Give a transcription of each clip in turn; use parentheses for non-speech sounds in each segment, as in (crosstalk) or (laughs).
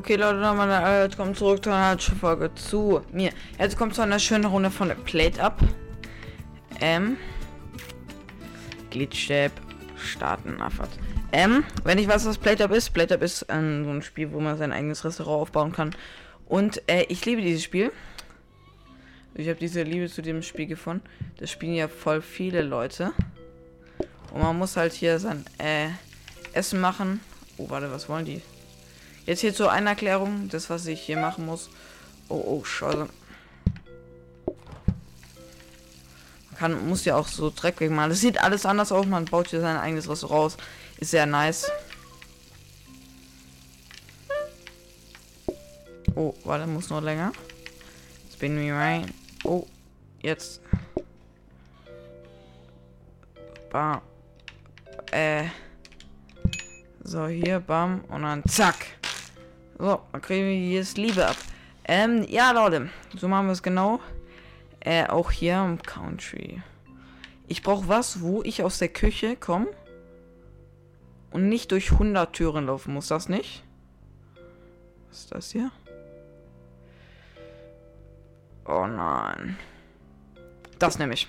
Okay, Leute, nochmal, jetzt kommt zurück zu einer Folge zu mir. Jetzt kommt zu einer schönen Runde von Plate Up. Ähm. Glitch-Tab starten, Affert. Ähm, wenn ich weiß, was Plate Up ist, Plate Up ist ähm, so ein Spiel, wo man sein eigenes Restaurant aufbauen kann. Und äh, ich liebe dieses Spiel. Ich habe diese Liebe zu dem Spiel gefunden. Das spielen ja voll viele Leute. Und man muss halt hier sein äh, Essen machen. Oh, warte, was wollen die? Jetzt hier zur Einerklärung, das was ich hier machen muss. Oh, oh, scheiße. Man kann, muss ja auch so Dreck wegmachen. Das sieht alles anders aus. Man baut hier sein eigenes Restaurant. Ist sehr nice. Oh, warte, muss noch länger. Spin me rein. Oh, jetzt. Bam. Äh. So, hier, bam. Und dann zack. So, dann kriegen wir hier das Liebe ab. Ähm, ja, Leute. So machen wir es genau. Äh, auch hier im Country. Ich brauche was, wo ich aus der Küche komme. Und nicht durch 100 Türen laufen muss. Das nicht? Was ist das hier? Oh nein. Das nehme ich.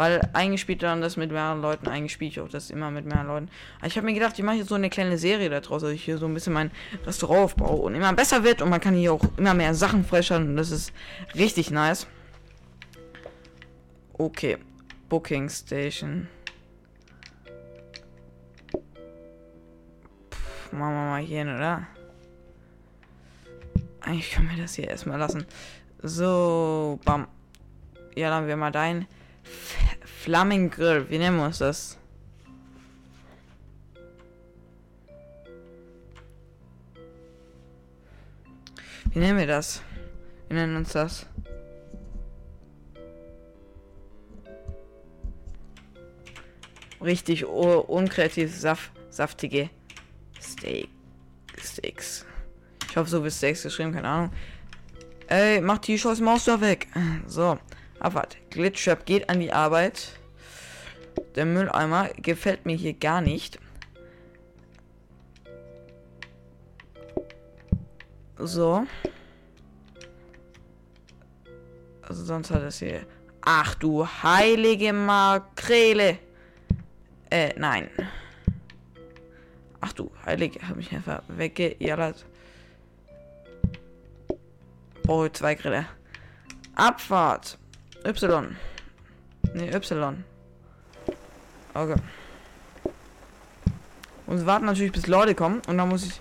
Weil eigentlich spielt dann das mit mehreren Leuten, eigentlich spiele ich auch das immer mit mehreren Leuten. Aber ich habe mir gedacht, ich mache jetzt so eine kleine Serie daraus, dass ich hier so ein bisschen mein Restaurant aufbaue und immer besser wird und man kann hier auch immer mehr Sachen freshern und das ist richtig nice. Okay, Booking Station. Puh, machen wir mal hier hin, oder? Eigentlich können wir das hier erstmal lassen. So, bam. Ja, dann wir mal dein Flammengrill. Wie nennen wir uns das? Wie nennen wir das? Wir nennen uns das. Richtig unkreativ saft, saftige Steak. Steaks. Ich hoffe, so wird Steaks geschrieben, keine Ahnung. Ey, mach die scheiß Maus da weg. So. Abwart. Glitchtrap geht an die Arbeit. Der Mülleimer gefällt mir hier gar nicht. So. Also sonst hat es hier. Ach du heilige Makrele. Äh, nein. Ach du heilige, habe ich einfach weggejallert. Oh, zwei Grille. Abfahrt. Y. Ne, Y. Okay. Und warten natürlich, bis Leute kommen. Und dann muss ich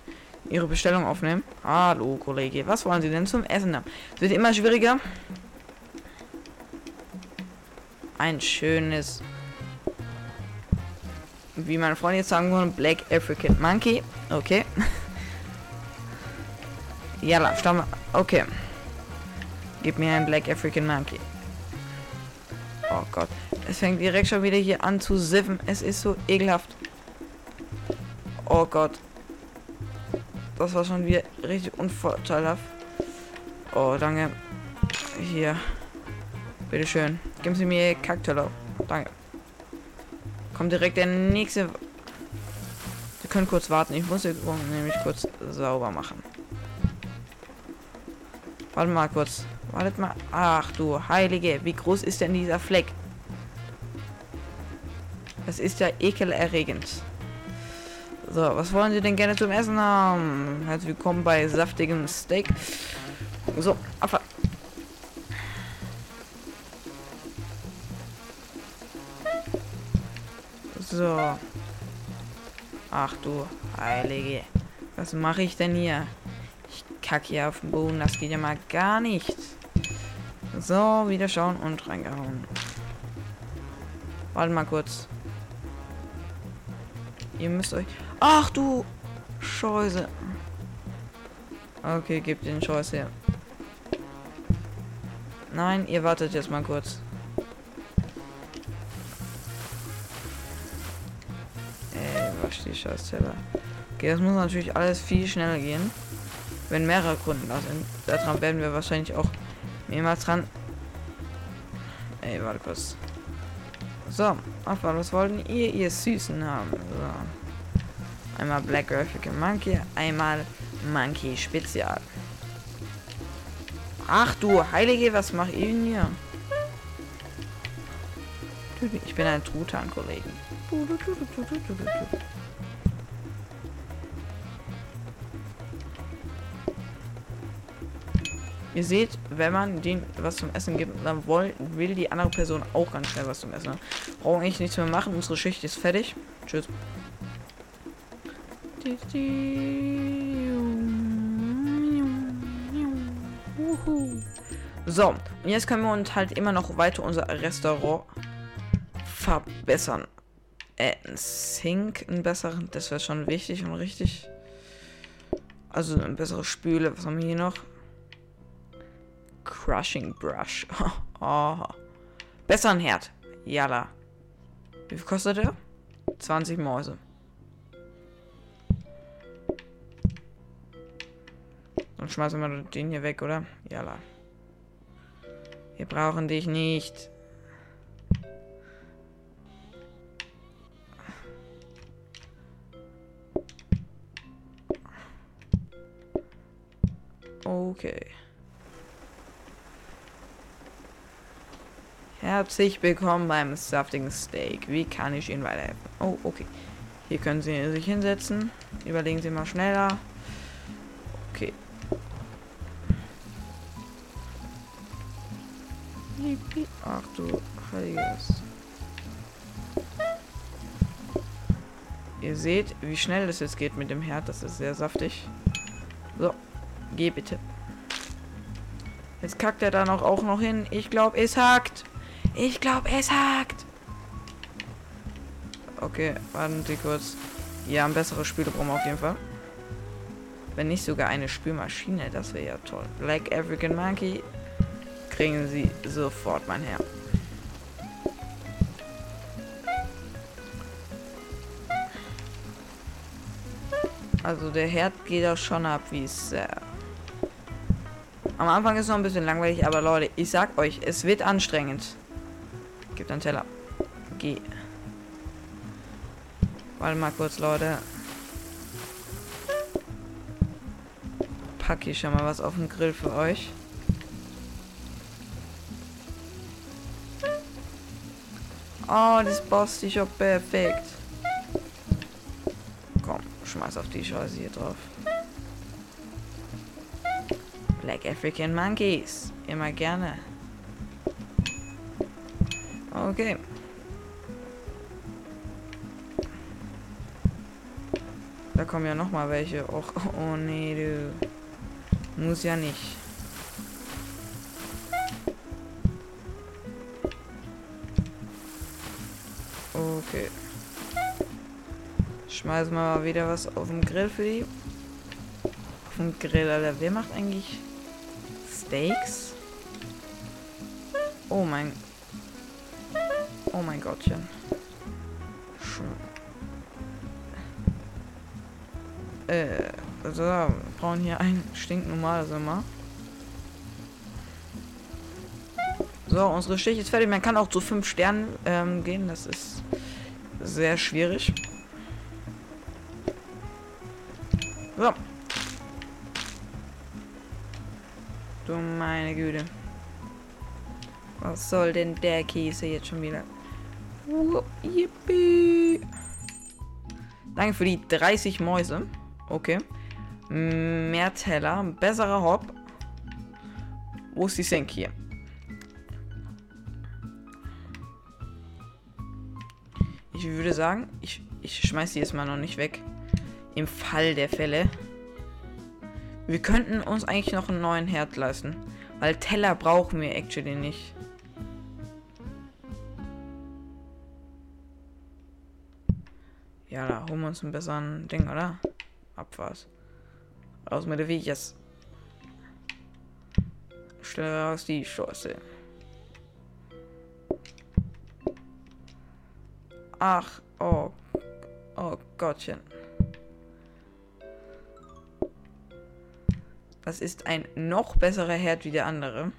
ihre Bestellung aufnehmen. Hallo, Kollege. Was wollen Sie denn zum Essen haben? Es wird immer schwieriger. Ein schönes, wie mein Freund jetzt sagen würde, Black African Monkey. Okay. (laughs) ja, Stamm. Okay. Gib mir ein Black African Monkey. Oh Gott. Es fängt direkt schon wieder hier an zu siffen. Es ist so ekelhaft. Oh Gott. Das war schon wieder richtig unvorteilhaft. Oh, danke. Hier. Bitteschön. Geben Sie mir Kakteller. Danke. Kommt direkt der nächste. Sie können kurz warten. Ich muss jetzt nämlich kurz sauber machen. Warte mal kurz. Wartet mal. Ach du Heilige, wie groß ist denn dieser Fleck? Das ist ja ekelerregend. So, was wollen Sie denn gerne zum Essen haben? Herzlich willkommen bei saftigem Steak. So, Abfahrt. So. Ach du Heilige. Was mache ich denn hier? Ich kacke hier auf den Boden. Das geht ja mal gar nicht. So, wieder schauen und reingehauen. Warte mal kurz. Ihr müsst euch... Ach du Scheiße. Okay, gebt den Scheiß her. Nein, ihr wartet jetzt mal kurz. Ey, was die Scheißteller. Okay, das muss natürlich alles viel schneller gehen. Wenn mehrere Kunden da sind. Daran werden wir wahrscheinlich auch mehrmals dran. Ey, warte kurz. So, Abfahrt, was wollten ihr, ihr Süßen haben? So. Einmal Black African Monkey, einmal Monkey Spezial. Ach du Heilige, was macht ihr denn hier? Ich bin ein Truthahn, Ihr seht, wenn man den was zum Essen gibt, dann will, will die andere Person auch ganz schnell was zum Essen. Brauchen eigentlich nichts mehr machen. Unsere Schicht ist fertig. Tschüss. So, und jetzt können wir uns halt immer noch weiter unser Restaurant verbessern. Äh, ein Sink, ein besseren, das wäre schon wichtig und richtig. Also ein bessere Spüle. Was haben wir hier noch? Crushing Brush. (laughs) oh. Besser ein Herd. Jalla. Wie viel kostet der? 20 Mäuse. Dann schmeißen wir den hier weg, oder? Jalla. Wir brauchen dich nicht. Okay. Herzlich willkommen beim saftigen Steak. Wie kann ich Ihnen weiterhelfen? Oh, okay. Hier können Sie sich hinsetzen. Überlegen Sie mal schneller. Okay. Ach du heiliges. Ihr seht, wie schnell das jetzt geht mit dem Herd. Das ist sehr saftig. So, geh bitte. Jetzt kackt er da noch auch noch hin. Ich glaube, es hakt. Ich glaube, es hakt. Okay, warten Sie kurz. Ja, ein besseres Spüle brauchen wir auf jeden Fall. Wenn nicht sogar eine Spülmaschine, das wäre ja toll. Black African Monkey kriegen Sie sofort, mein Herr. Also der Herd geht auch schon ab, wie es... Äh Am Anfang ist es noch ein bisschen langweilig, aber Leute, ich sag euch, es wird anstrengend. Gib einen Teller. Geh. Warte mal kurz, Leute. Pack ich schon mal was auf den Grill für euch. Oh, das passt dich auch perfekt. Komm, schmeiß auf die Scheiße hier drauf. Black African Monkeys. Immer gerne. Okay. Da kommen ja noch mal welche. Och, oh nee, du. Muss ja nicht. Okay. Schmeißen wir mal wieder was auf den Grill für die. Auf den Grill, Alter. Wer macht eigentlich Steaks? Oh mein Oh mein Gottchen. Äh, also wir brauchen hier ein stinknormales immer. So, unsere Schicht ist fertig. Man kann auch zu fünf Sternen ähm, gehen. Das ist sehr schwierig. So. Du meine Güte. Was soll denn der Käse jetzt schon wieder? Yippie. Danke für die 30 Mäuse. Okay. Mehr Teller. Besserer Hop. Wo ist die Senk hier? Ich würde sagen, ich, ich schmeiße die jetzt mal noch nicht weg. Im Fall der Fälle. Wir könnten uns eigentlich noch einen neuen Herd leisten. Weil Teller brauchen wir actually nicht. Ja, da holen wir uns einen besseren Ding, oder? Abfahrt. Raus mit der Viechers. Stell raus die Chance. Ach, oh. Oh Gottchen. Das ist ein noch besserer Herd wie der andere.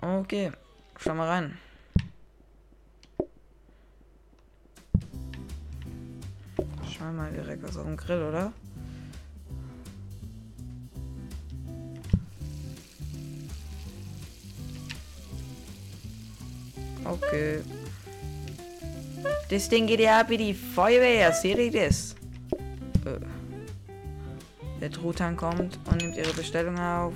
Okay, schau mal rein. knall mal direkt also was auf den Grill, oder? Okay. Das Ding geht ja wie die Feuerwehr, seht ihr das? Äh. Der Truthahn kommt und nimmt ihre Bestellung auf.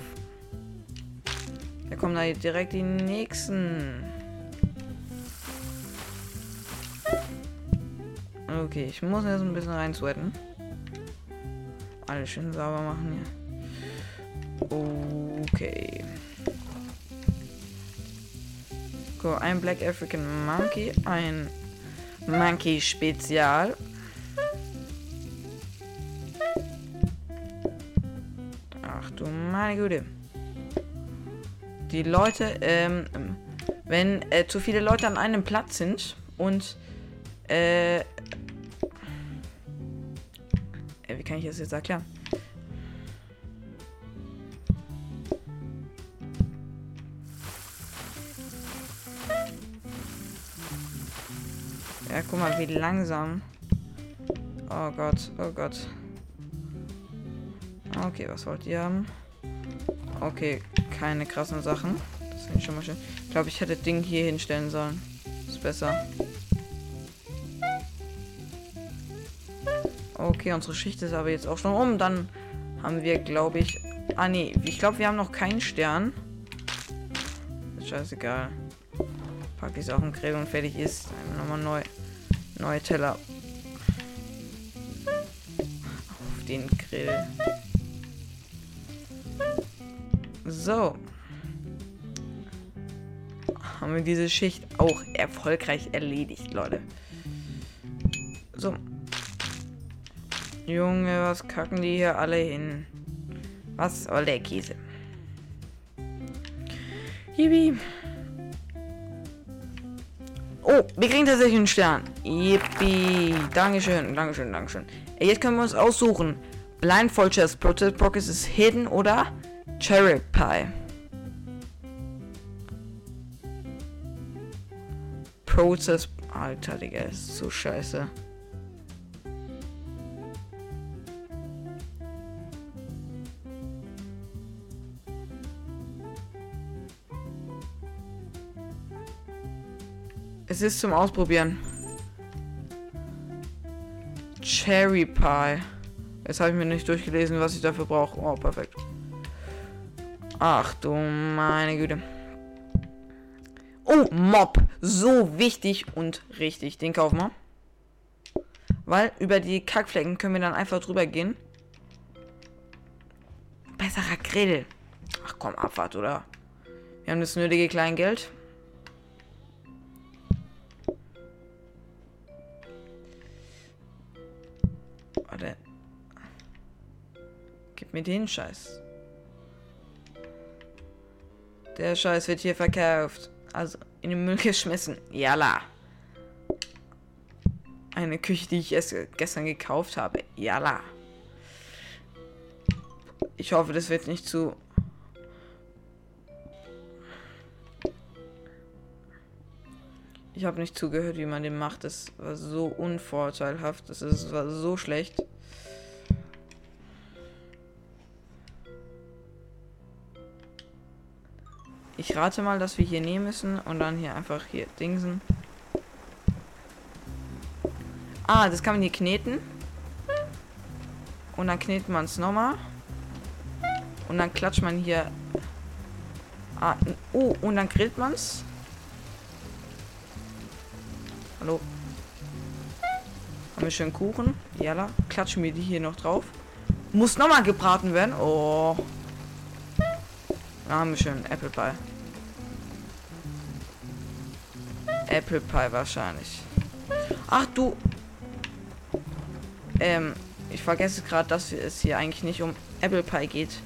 Da kommen da direkt die nächsten. Okay, ich muss jetzt ein bisschen rein sweaten. Alles schön sauber machen hier. Okay. So, ein Black African Monkey, ein Monkey Spezial. Ach du meine Güte. Die Leute, ähm, wenn äh, zu viele Leute an einem Platz sind und äh, kann ich das jetzt erklären? Ja, guck mal, wie langsam. Oh Gott, oh Gott. Okay, was wollt ihr haben? Okay, keine krassen Sachen. Das ich schon mal schön. Ich glaube, ich hätte Ding hier hinstellen sollen. Ist besser. Okay, unsere Schicht ist aber jetzt auch schon um. Dann haben wir, glaube ich... Ah, nee. Ich glaube, wir haben noch keinen Stern. Ist scheißegal. Pack ich es auf den Grill und fertig ist. Nochmal neu. Neue Teller. Auf den Grill. So. Haben wir diese Schicht auch erfolgreich erledigt, Leute. Junge, was kacken die hier alle hin? Was soll der Käse? Yippie. Oh, wir kriegen tatsächlich einen Stern. Yippie. Dankeschön, Dankeschön, Dankeschön. Jetzt können wir uns aussuchen. Blindfold Chest, Protest Pockets ist Hidden oder Cherry Pie. Process. Alter, Digga, ist so scheiße. Es ist zum Ausprobieren. Cherry Pie. Jetzt habe ich mir nicht durchgelesen, was ich dafür brauche. Oh, perfekt. Ach du meine Güte. Oh, Mob. So wichtig und richtig. Den kaufen wir. Weil über die Kackflecken können wir dann einfach drüber gehen. Besserer Grill. Ach komm, Abfahrt, oder? Wir haben das nötige Kleingeld. Mir den Scheiß. Der Scheiß wird hier verkauft. Also in den Müll geschmissen. Jalla. Eine Küche, die ich erst gestern gekauft habe. Jalla. Ich hoffe, das wird nicht zu... Ich habe nicht zugehört, wie man den macht. Das war so unvorteilhaft. Das, das war so schlecht. Ich rate mal, dass wir hier nehmen müssen und dann hier einfach hier dingsen. Ah, das kann man hier kneten. Und dann knetet man es nochmal. Und dann klatscht man hier. Ah, oh, und dann grillt man es. Hallo. Haben wir schön Kuchen? Jalla. Klatschen wir die hier noch drauf. Muss nochmal gebraten werden. Oh. Da haben wir schon Apple Pie. Apple Pie wahrscheinlich. Ach du. Ähm, ich vergesse gerade, dass es hier eigentlich nicht um Apple Pie geht.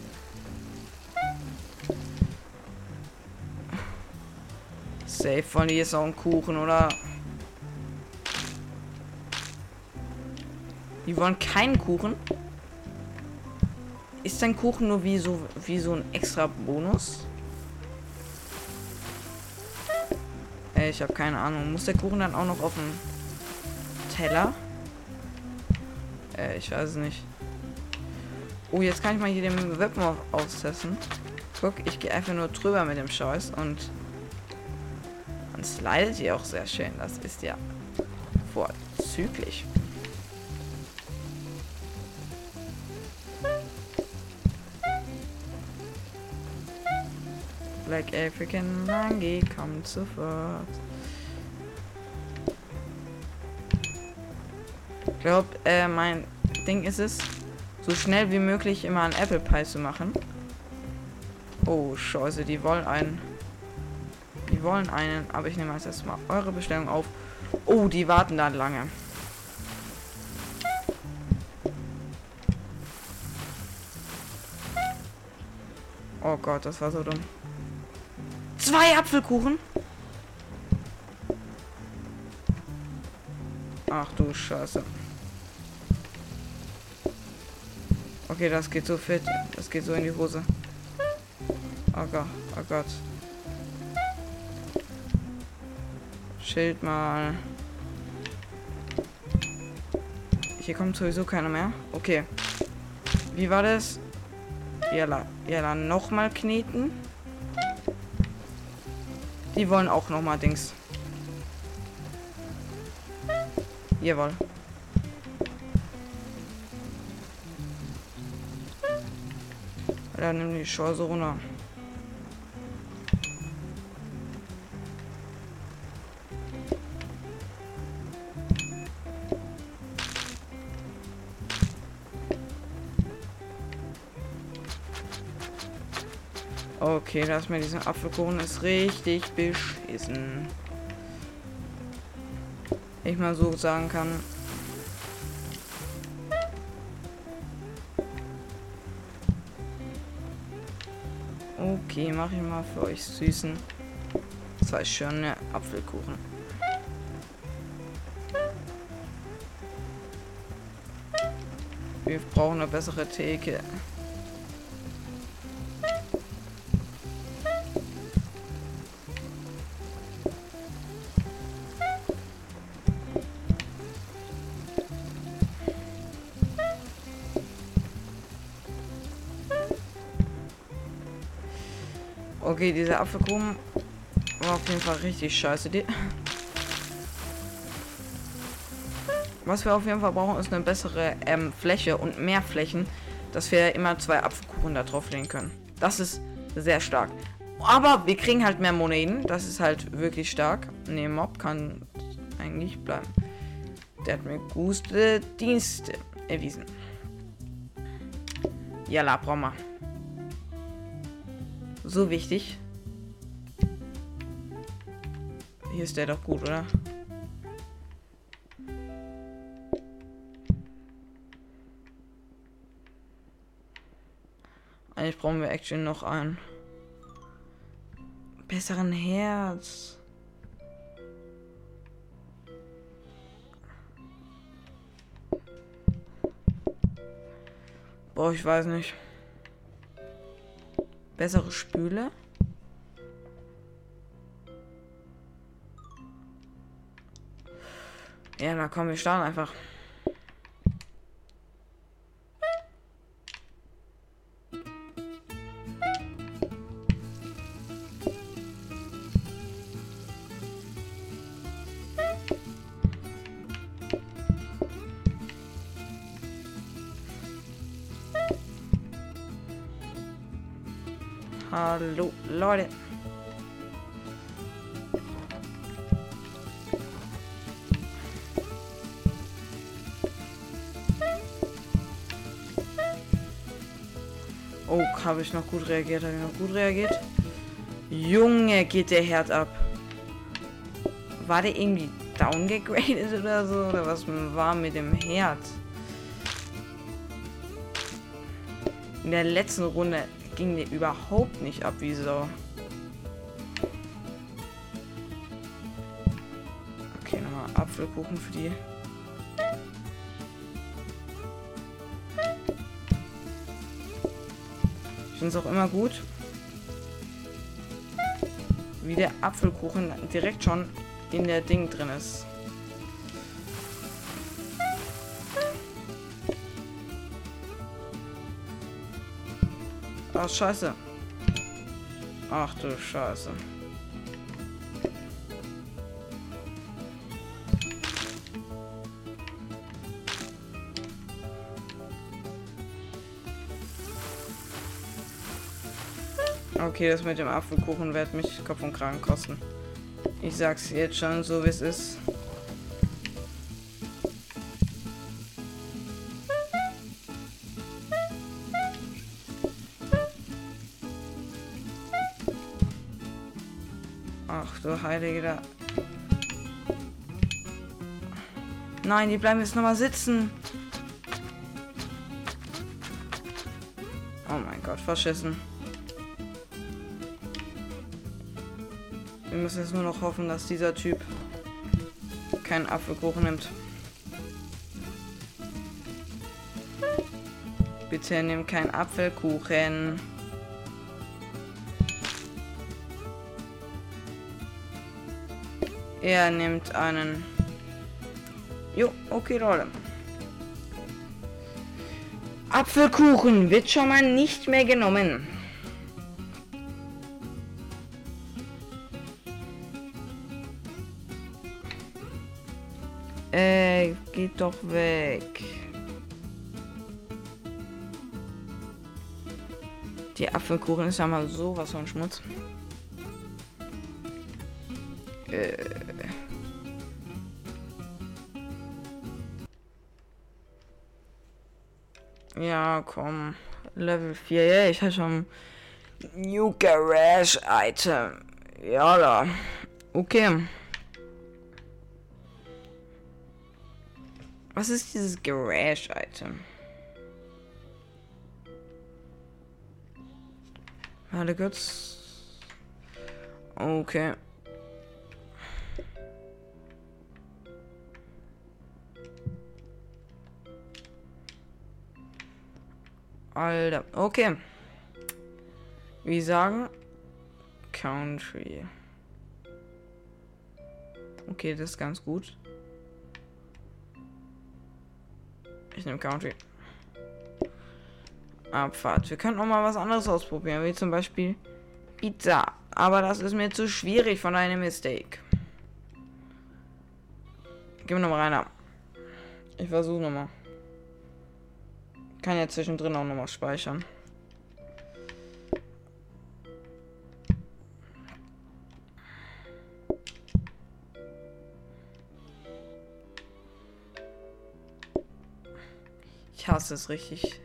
Safe von hier ist auch ein Kuchen, oder? Die wollen keinen Kuchen. Ist dein Kuchen nur wie so wie so ein extra Bonus? Ich habe keine Ahnung. Muss der Kuchen dann auch noch auf dem Teller? Äh, ich weiß es nicht. Oh, jetzt kann ich mal hier den Weapon austesten. Guck, ich gehe einfach nur drüber mit dem Scheiß und Und slidet hier auch sehr schön. Das ist ja vorzüglich. Black African Monkey kommt sofort. Ich glaube, äh, mein Ding ist es, so schnell wie möglich immer ein Apple Pie zu machen. Oh, scheiße, die wollen einen. Die wollen einen, aber ich nehme als erstes mal eure Bestellung auf. Oh, die warten da lange. Oh Gott, das war so dumm. Zwei Apfelkuchen? Ach du Scheiße. Okay, das geht so fit. Das geht so in die Hose. Oh Gott, oh Gott. Schild mal. Hier kommt sowieso keiner mehr. Okay. Wie war das? Ja, ja, nochmal kneten. Die wollen auch nochmal Dings. Jawohl. Dann nimm die Chance runter. Okay, das mit diesem Apfelkuchen ist richtig beschissen. Ich mal so sagen kann. Okay, mache ich mal für euch süßen. Zwei schöne Apfelkuchen. Wir brauchen eine bessere Theke. Okay, dieser Apfelkuchen war auf jeden Fall richtig scheiße. Die Was wir auf jeden Fall brauchen, ist eine bessere ähm, Fläche und mehr Flächen, dass wir immer zwei Apfelkuchen da drauf legen können. Das ist sehr stark. Aber wir kriegen halt mehr Moneten. Das ist halt wirklich stark. Ne, Mob kann eigentlich bleiben. Der hat mir gute Dienste erwiesen. Ja, la, brauchen wir so wichtig. Hier ist der doch gut, oder? Eigentlich brauchen wir Action noch einen besseren Herz. Boah, ich weiß nicht. Bessere Spüle. Ja, na komm, wir starten einfach. Hallo, Leute. Oh, habe ich noch gut reagiert? Habe ich noch gut reagiert? Junge, geht der Herd ab. War der irgendwie downgegradet oder so? Oder was war mit dem Herd? In der letzten Runde ging mir überhaupt nicht ab wie so. Okay, nochmal Apfelkuchen für die. Ich finde es auch immer gut, wie der Apfelkuchen direkt schon in der Ding drin ist. Ah, scheiße. Ach du Scheiße. Okay, das mit dem Apfelkuchen wird mich Kopf und Kragen kosten. Ich sag's jetzt schon, so wie es ist. Da. Nein, die bleiben jetzt nochmal sitzen. Oh mein Gott, verschissen. Wir müssen jetzt nur noch hoffen, dass dieser Typ keinen Apfelkuchen nimmt. Bitte nimm keinen Apfelkuchen. Er nimmt einen. Jo, okay, Rolle. Apfelkuchen wird schon mal nicht mehr genommen. Äh, geht doch weg. Die Apfelkuchen ist ja mal sowas von Schmutz. Äh. Ja, komm. Level 4. Ja, ich habe schon New Garage Item. Ja, da. Okay. Was ist dieses Garage Item? Warte kurz. Okay. Alter. Okay. Wir sagen Country. Okay, das ist ganz gut. Ich nehme Country. Abfahrt. Wir könnten auch mal was anderes ausprobieren, wie zum Beispiel Pizza. Aber das ist mir zu schwierig von einem Mistake. Gib mir nochmal rein. Ich versuche nochmal. Kann ja zwischendrin auch nochmal speichern. Ich hasse es richtig.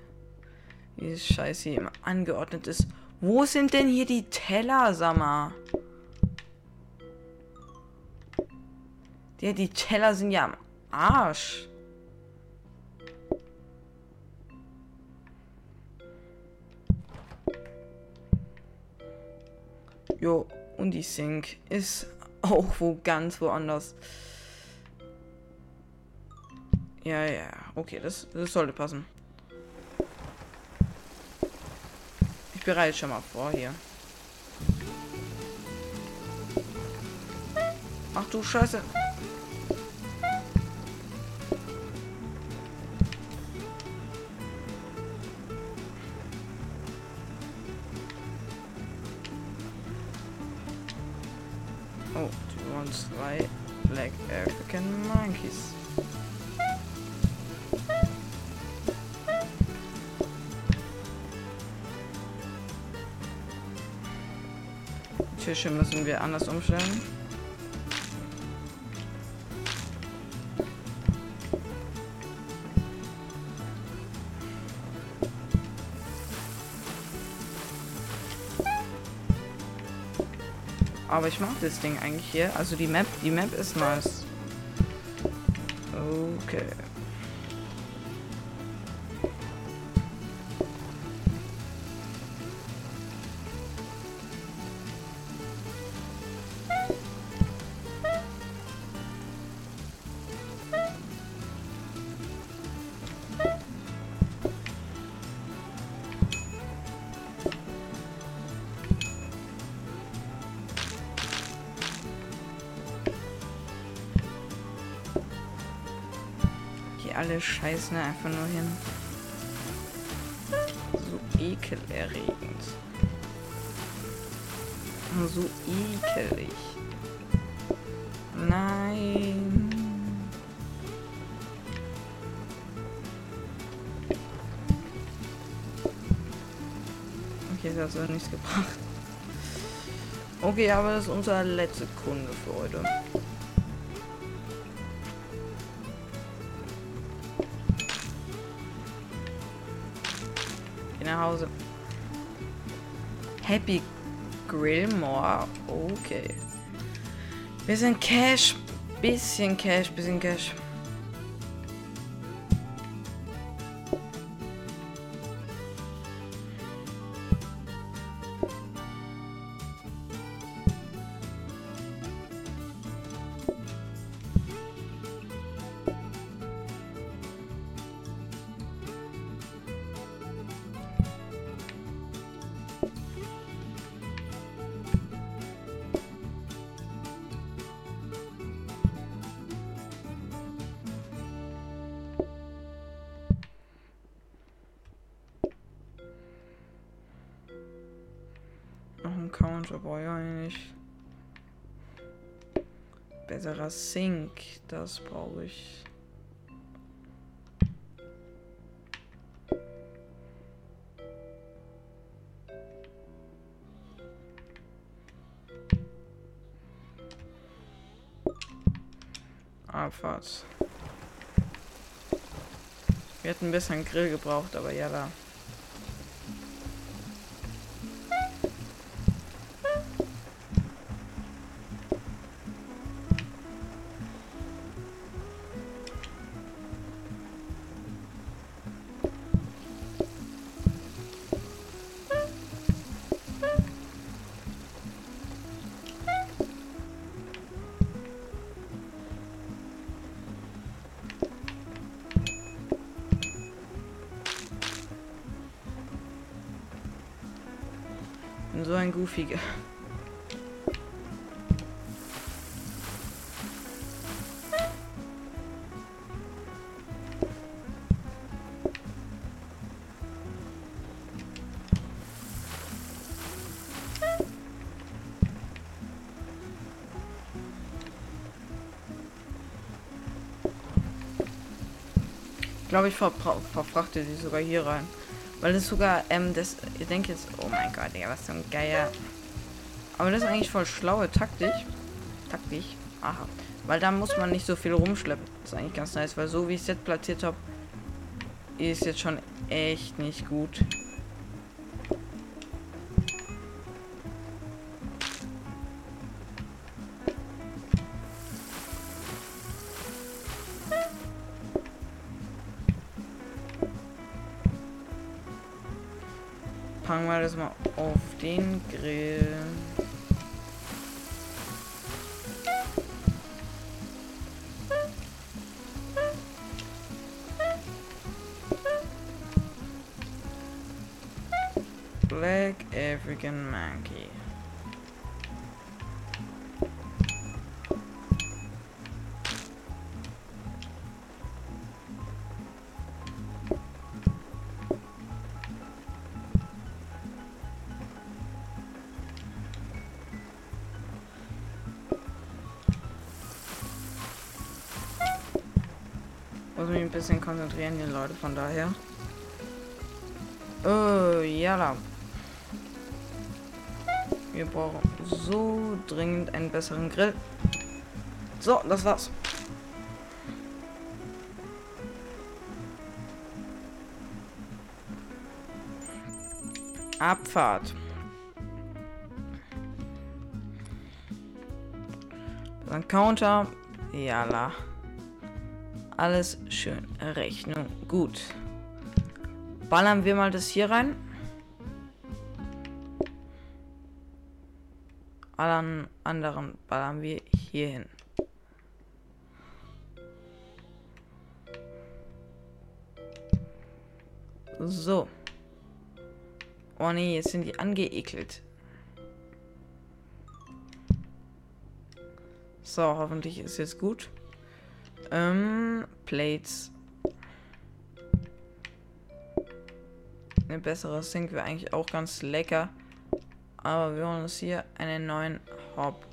Wie das Scheiß hier immer angeordnet ist. Wo sind denn hier die Teller, Sammer? Ja, die Teller sind ja am Arsch. Jo, und die Sink ist (laughs) auch wo ganz woanders. Ja, ja, okay, das, das sollte passen. Ich bereite schon mal vor hier. Ach du Scheiße. Oh, die wollen zwei Black African Monkeys. Die Tische müssen wir anders umstellen. Aber ich mag das Ding eigentlich hier. Also die Map, die Map ist nice. Okay. Alle scheißen einfach nur hin. So ekelerregend. So ekelig. Nein. Okay, das hat so nichts gebracht. Okay, aber das ist unser letzter Kunde für heute. Happy Grillmore. Okay. Sind Cash. Bisschen Cash, bisschen Cash. Ich eigentlich. Besserer Sync, das brauche ich. Abfahrt. Wir hätten bisschen einen Grill gebraucht, aber ja da. So ein Goofiger. Ich glaube, ich ver verfrachte sie sogar hier rein. Weil das sogar, ähm, das, ihr denkt jetzt, oh mein Gott, Digga, was für ein Geier. Aber das ist eigentlich voll schlaue Taktik. Taktik. Aha. Weil da muss man nicht so viel rumschleppen. Das ist eigentlich ganz nice, weil so wie ich es jetzt platziert habe, ist jetzt schon echt nicht gut. Das mal auf den Grill. Bisschen konzentrieren hier, Leute, von daher. Oh, ja. Wir brauchen so dringend einen besseren Grill. So, das war's. Abfahrt. Dann Counter. Jala. Alles schön. Rechnung. Gut. Ballern wir mal das hier rein. Allen anderen ballern wir hier hin. So. Oh nee, jetzt sind die angeekelt. So, hoffentlich ist jetzt gut. Ähm, Plates. Eine bessere Sink wäre eigentlich auch ganz lecker. Aber wir holen uns hier einen neuen Hop.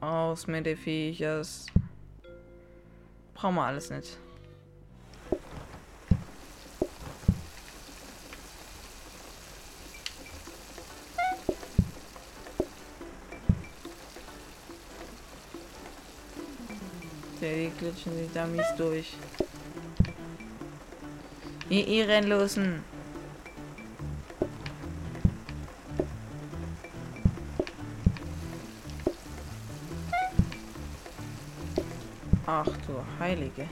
Aus mit den Viechers. Brauchen wir alles nicht. Glitschen sich da durch. Ihr Ehrenlosen. Ach du Heilige.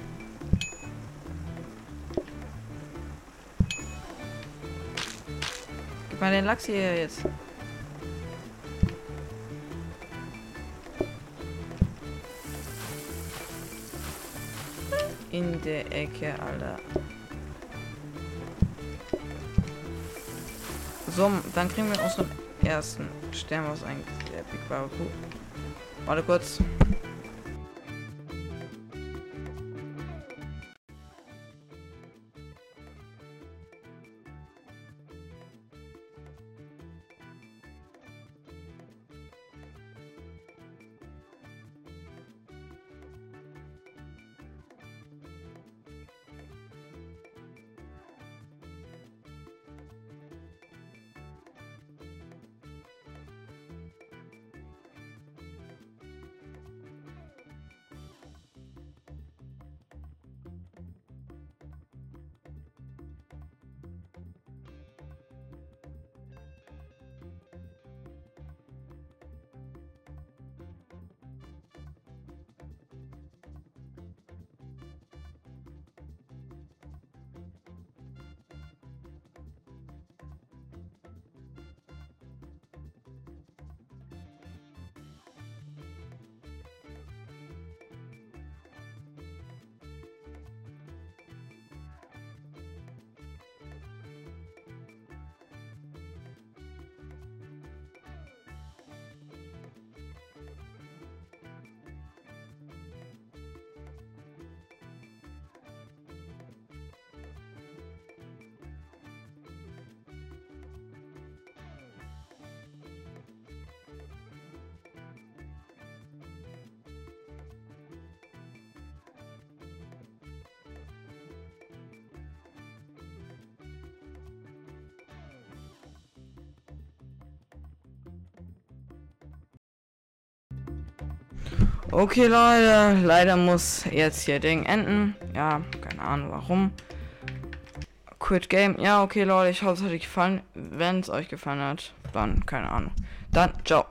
Gib mal den Lachs hier jetzt. Der Ecke, Alter. So, dann kriegen wir unseren ersten Stern aus der Big Barbecu. Warte kurz. Okay, Leute, leider muss jetzt hier Ding enden. Ja, keine Ahnung warum. Quit Game. Ja, okay, Leute, ich hoffe, es hat euch gefallen. Wenn es euch gefallen hat, dann keine Ahnung. Dann, ciao.